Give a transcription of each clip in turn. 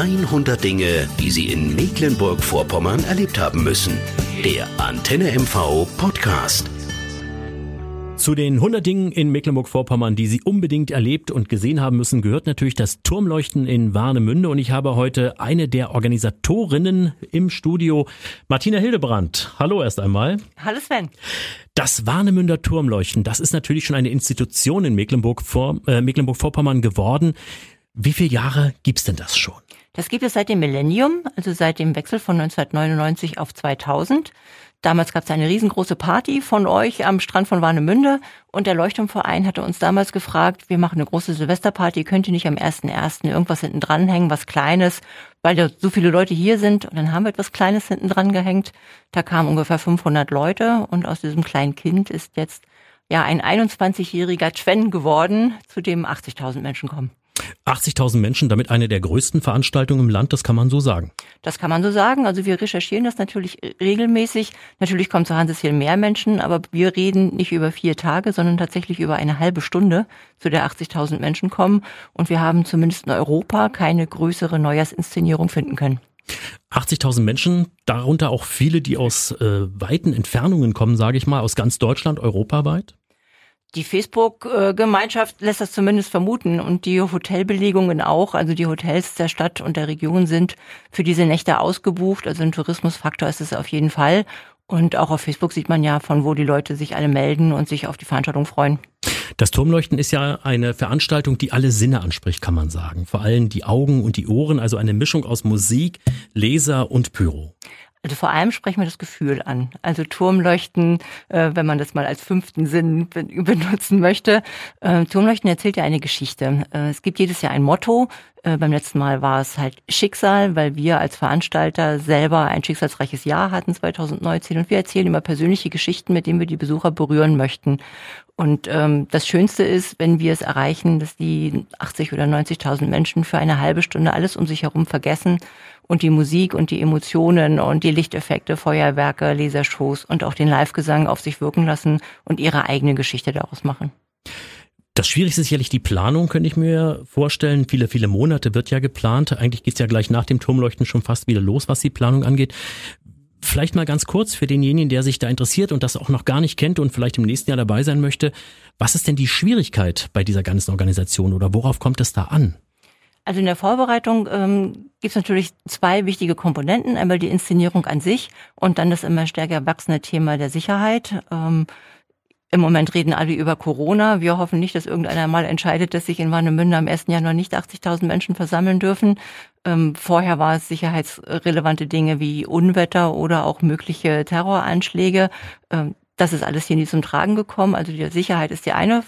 100 Dinge, die Sie in Mecklenburg-Vorpommern erlebt haben müssen. Der Antenne MV Podcast. Zu den 100 Dingen in Mecklenburg-Vorpommern, die Sie unbedingt erlebt und gesehen haben müssen, gehört natürlich das Turmleuchten in Warnemünde. Und ich habe heute eine der Organisatorinnen im Studio, Martina Hildebrand. Hallo erst einmal. Hallo Sven. Das Warnemünder Turmleuchten, das ist natürlich schon eine Institution in Mecklenburg-Vorpommern äh, Mecklenburg geworden. Wie viele Jahre gibt's denn das schon? Das gibt es seit dem Millennium, also seit dem Wechsel von 1999 auf 2000. Damals gab es eine riesengroße Party von euch am Strand von Warnemünde und der Leuchtturmverein hatte uns damals gefragt, wir machen eine große Silvesterparty, könnt ihr nicht am 1.1. irgendwas hinten dranhängen, was Kleines, weil da so viele Leute hier sind und dann haben wir etwas Kleines hinten dran gehängt. Da kamen ungefähr 500 Leute und aus diesem kleinen Kind ist jetzt ja ein 21-jähriger Twen geworden, zu dem 80.000 Menschen kommen. 80.000 Menschen, damit eine der größten Veranstaltungen im Land, das kann man so sagen. Das kann man so sagen. Also wir recherchieren das natürlich regelmäßig. Natürlich kommen zu Hanses hier mehr Menschen, aber wir reden nicht über vier Tage, sondern tatsächlich über eine halbe Stunde, zu der 80.000 Menschen kommen. Und wir haben zumindest in Europa keine größere Neujahrsinszenierung finden können. 80.000 Menschen, darunter auch viele, die aus äh, weiten Entfernungen kommen, sage ich mal, aus ganz Deutschland, europaweit? Die Facebook-Gemeinschaft lässt das zumindest vermuten und die Hotelbelegungen auch. Also die Hotels der Stadt und der Region sind für diese Nächte ausgebucht. Also ein Tourismusfaktor ist es auf jeden Fall. Und auch auf Facebook sieht man ja, von wo die Leute sich alle melden und sich auf die Veranstaltung freuen. Das Turmleuchten ist ja eine Veranstaltung, die alle Sinne anspricht, kann man sagen. Vor allem die Augen und die Ohren, also eine Mischung aus Musik, Laser und Pyro. Also vor allem sprechen wir das Gefühl an. Also Turmleuchten, äh, wenn man das mal als fünften Sinn benutzen möchte. Äh, Turmleuchten erzählt ja eine Geschichte. Äh, es gibt jedes Jahr ein Motto. Äh, beim letzten Mal war es halt Schicksal, weil wir als Veranstalter selber ein schicksalsreiches Jahr hatten 2019 und wir erzählen immer persönliche Geschichten, mit denen wir die Besucher berühren möchten. Und ähm, das Schönste ist, wenn wir es erreichen, dass die 80 oder 90.000 Menschen für eine halbe Stunde alles um sich herum vergessen und die Musik und die Emotionen und die Lichteffekte, Feuerwerke, Lasershows und auch den Live-Gesang auf sich wirken lassen und ihre eigene Geschichte daraus machen. Das Schwierigste ist sicherlich die Planung, könnte ich mir vorstellen. Viele, viele Monate wird ja geplant. Eigentlich geht's ja gleich nach dem Turmleuchten schon fast wieder los, was die Planung angeht. Vielleicht mal ganz kurz für denjenigen, der sich da interessiert und das auch noch gar nicht kennt und vielleicht im nächsten Jahr dabei sein möchte. Was ist denn die Schwierigkeit bei dieser ganzen Organisation oder worauf kommt es da an? Also in der Vorbereitung ähm, gibt es natürlich zwei wichtige Komponenten. Einmal die Inszenierung an sich und dann das immer stärker wachsende Thema der Sicherheit. Ähm, im Moment reden alle über Corona. Wir hoffen nicht, dass irgendeiner mal entscheidet, dass sich in Warnemünde am 1. Januar nicht 80.000 Menschen versammeln dürfen. Ähm, vorher war es sicherheitsrelevante Dinge wie Unwetter oder auch mögliche Terroranschläge. Ähm, das ist alles hier nie zum Tragen gekommen. Also die Sicherheit ist der eine,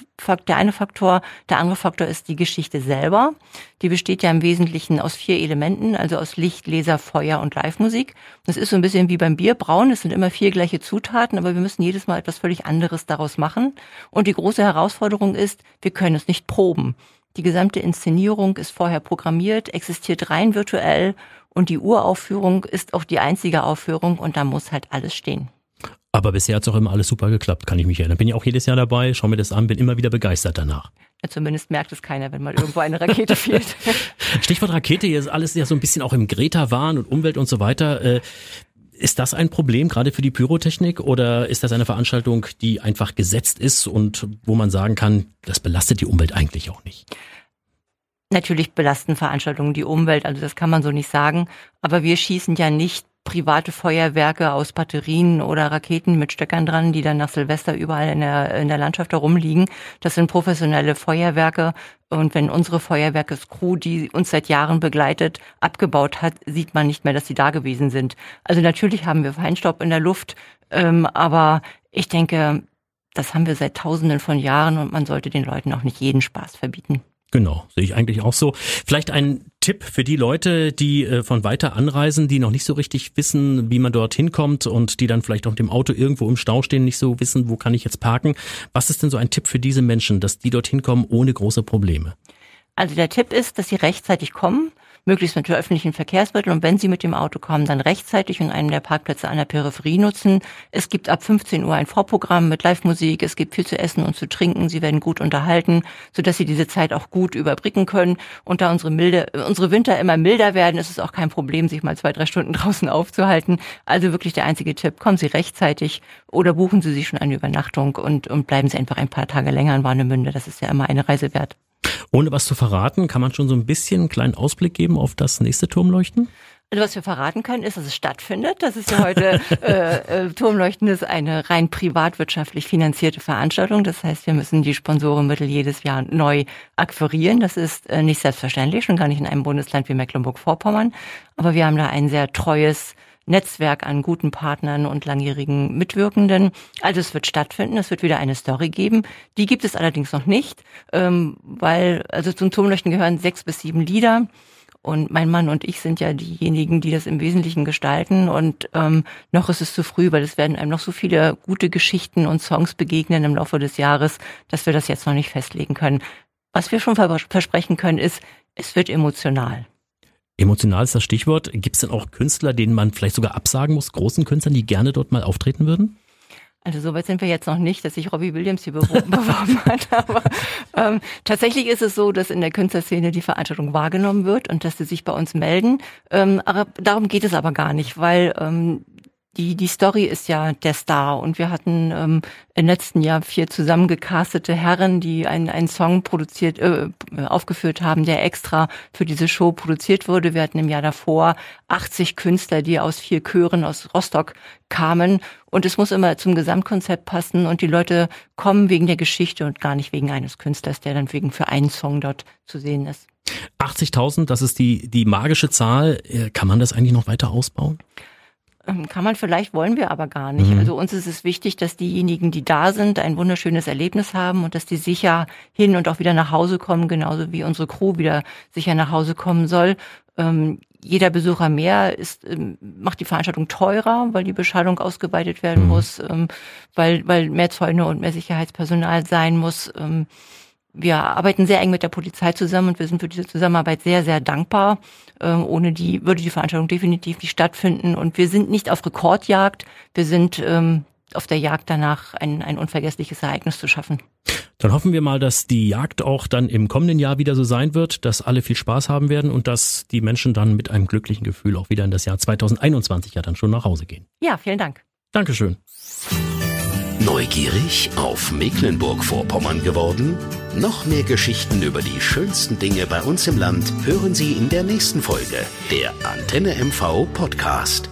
der eine Faktor. Der andere Faktor ist die Geschichte selber. Die besteht ja im Wesentlichen aus vier Elementen, also aus Licht, Laser, Feuer und Live-Musik. Das ist so ein bisschen wie beim Bierbrauen. Es sind immer vier gleiche Zutaten, aber wir müssen jedes Mal etwas völlig anderes daraus machen. Und die große Herausforderung ist, wir können es nicht proben. Die gesamte Inszenierung ist vorher programmiert, existiert rein virtuell und die Uraufführung ist auch die einzige Aufführung und da muss halt alles stehen. Aber bisher hat es auch immer alles super geklappt, kann ich mich erinnern. Bin ja auch jedes Jahr dabei, schau mir das an, bin immer wieder begeistert danach. Ja, zumindest merkt es keiner, wenn mal irgendwo eine Rakete fehlt. Stichwort Rakete, hier ist alles ja so ein bisschen auch im Greta-Wahn und Umwelt und so weiter. Äh, ist das ein Problem, gerade für die Pyrotechnik, oder ist das eine Veranstaltung, die einfach gesetzt ist und wo man sagen kann, das belastet die Umwelt eigentlich auch nicht? Natürlich belasten Veranstaltungen die Umwelt, also das kann man so nicht sagen. Aber wir schießen ja nicht private Feuerwerke aus Batterien oder Raketen mit Stöckern dran, die dann nach Silvester überall in der, in der Landschaft herumliegen. Das sind professionelle Feuerwerke. Und wenn unsere Feuerwerkescrew, die uns seit Jahren begleitet, abgebaut hat, sieht man nicht mehr, dass sie da gewesen sind. Also natürlich haben wir Feinstaub in der Luft, ähm, aber ich denke, das haben wir seit Tausenden von Jahren und man sollte den Leuten auch nicht jeden Spaß verbieten. Genau, sehe ich eigentlich auch so. Vielleicht ein Tipp für die Leute, die äh, von weiter anreisen, die noch nicht so richtig wissen, wie man dorthin kommt und die dann vielleicht auch mit dem Auto irgendwo im Stau stehen, nicht so wissen, wo kann ich jetzt parken. Was ist denn so ein Tipp für diese Menschen, dass die dorthin kommen ohne große Probleme? Also der Tipp ist, dass sie rechtzeitig kommen. Möglichst mit öffentlichen Verkehrsmitteln und wenn Sie mit dem Auto kommen, dann rechtzeitig und einen der Parkplätze an der Peripherie nutzen. Es gibt ab 15 Uhr ein Vorprogramm mit Live-Musik, es gibt viel zu essen und zu trinken, Sie werden gut unterhalten, sodass Sie diese Zeit auch gut überbrücken können und da unsere milde, unsere Winter immer milder werden, ist es auch kein Problem, sich mal zwei, drei Stunden draußen aufzuhalten. Also wirklich der einzige Tipp, kommen Sie rechtzeitig oder buchen Sie sich schon eine Übernachtung und, und bleiben Sie einfach ein paar Tage länger in Warnemünde. Das ist ja immer eine Reise wert. Ohne was zu verraten, kann man schon so ein bisschen einen kleinen Ausblick geben auf das nächste Turmleuchten? Also was wir verraten können, ist, dass es stattfindet. Das ist ja heute, äh, äh, Turmleuchten ist eine rein privatwirtschaftlich finanzierte Veranstaltung. Das heißt, wir müssen die Sponsorenmittel jedes Jahr neu akquirieren. Das ist äh, nicht selbstverständlich, schon gar nicht in einem Bundesland wie Mecklenburg-Vorpommern. Aber wir haben da ein sehr treues Netzwerk an guten Partnern und langjährigen Mitwirkenden. Also es wird stattfinden, es wird wieder eine Story geben. Die gibt es allerdings noch nicht, ähm, weil also zum Turmleuchten gehören sechs bis sieben Lieder. Und mein Mann und ich sind ja diejenigen, die das im Wesentlichen gestalten. Und ähm, noch ist es zu früh, weil es werden einem noch so viele gute Geschichten und Songs begegnen im Laufe des Jahres, dass wir das jetzt noch nicht festlegen können. Was wir schon versprechen können, ist, es wird emotional. Emotional ist das Stichwort. Gibt es denn auch Künstler, denen man vielleicht sogar absagen muss, großen Künstlern, die gerne dort mal auftreten würden? Also soweit sind wir jetzt noch nicht, dass sich Robbie Williams hier beworben hat. Aber ähm, tatsächlich ist es so, dass in der Künstlerszene die Veranstaltung wahrgenommen wird und dass sie sich bei uns melden. Ähm, aber darum geht es aber gar nicht, weil ähm, die, die Story ist ja der Star und wir hatten ähm, im letzten Jahr vier zusammengecastete Herren, die einen, einen Song produziert, äh, aufgeführt haben, der extra für diese Show produziert wurde. Wir hatten im Jahr davor 80 Künstler, die aus vier Chören aus Rostock kamen und es muss immer zum Gesamtkonzept passen und die Leute kommen wegen der Geschichte und gar nicht wegen eines Künstlers, der dann wegen für einen Song dort zu sehen ist. 80.000, das ist die, die magische Zahl. Äh, kann man das eigentlich noch weiter ausbauen? Ähm, kann man vielleicht, wollen wir aber gar nicht. Mhm. Also uns ist es wichtig, dass diejenigen, die da sind, ein wunderschönes Erlebnis haben und dass die sicher hin und auch wieder nach Hause kommen, genauso wie unsere Crew wieder sicher nach Hause kommen soll. Ähm, jeder Besucher mehr ist, ähm, macht die Veranstaltung teurer, weil die Beschallung ausgeweitet werden mhm. muss, ähm, weil, weil mehr Zäune und mehr Sicherheitspersonal sein muss. Wir arbeiten sehr eng mit der Polizei zusammen und wir sind für diese Zusammenarbeit sehr, sehr dankbar. Ähm, ohne die würde die Veranstaltung definitiv nicht stattfinden. Und wir sind nicht auf Rekordjagd, wir sind ähm, auf der Jagd danach, ein, ein unvergessliches Ereignis zu schaffen. Dann hoffen wir mal, dass die Jagd auch dann im kommenden Jahr wieder so sein wird, dass alle viel Spaß haben werden und dass die Menschen dann mit einem glücklichen Gefühl auch wieder in das Jahr 2021 ja dann schon nach Hause gehen. Ja, vielen Dank. Dankeschön. Neugierig auf Mecklenburg-Vorpommern geworden? Noch mehr Geschichten über die schönsten Dinge bei uns im Land hören Sie in der nächsten Folge der Antenne MV Podcast.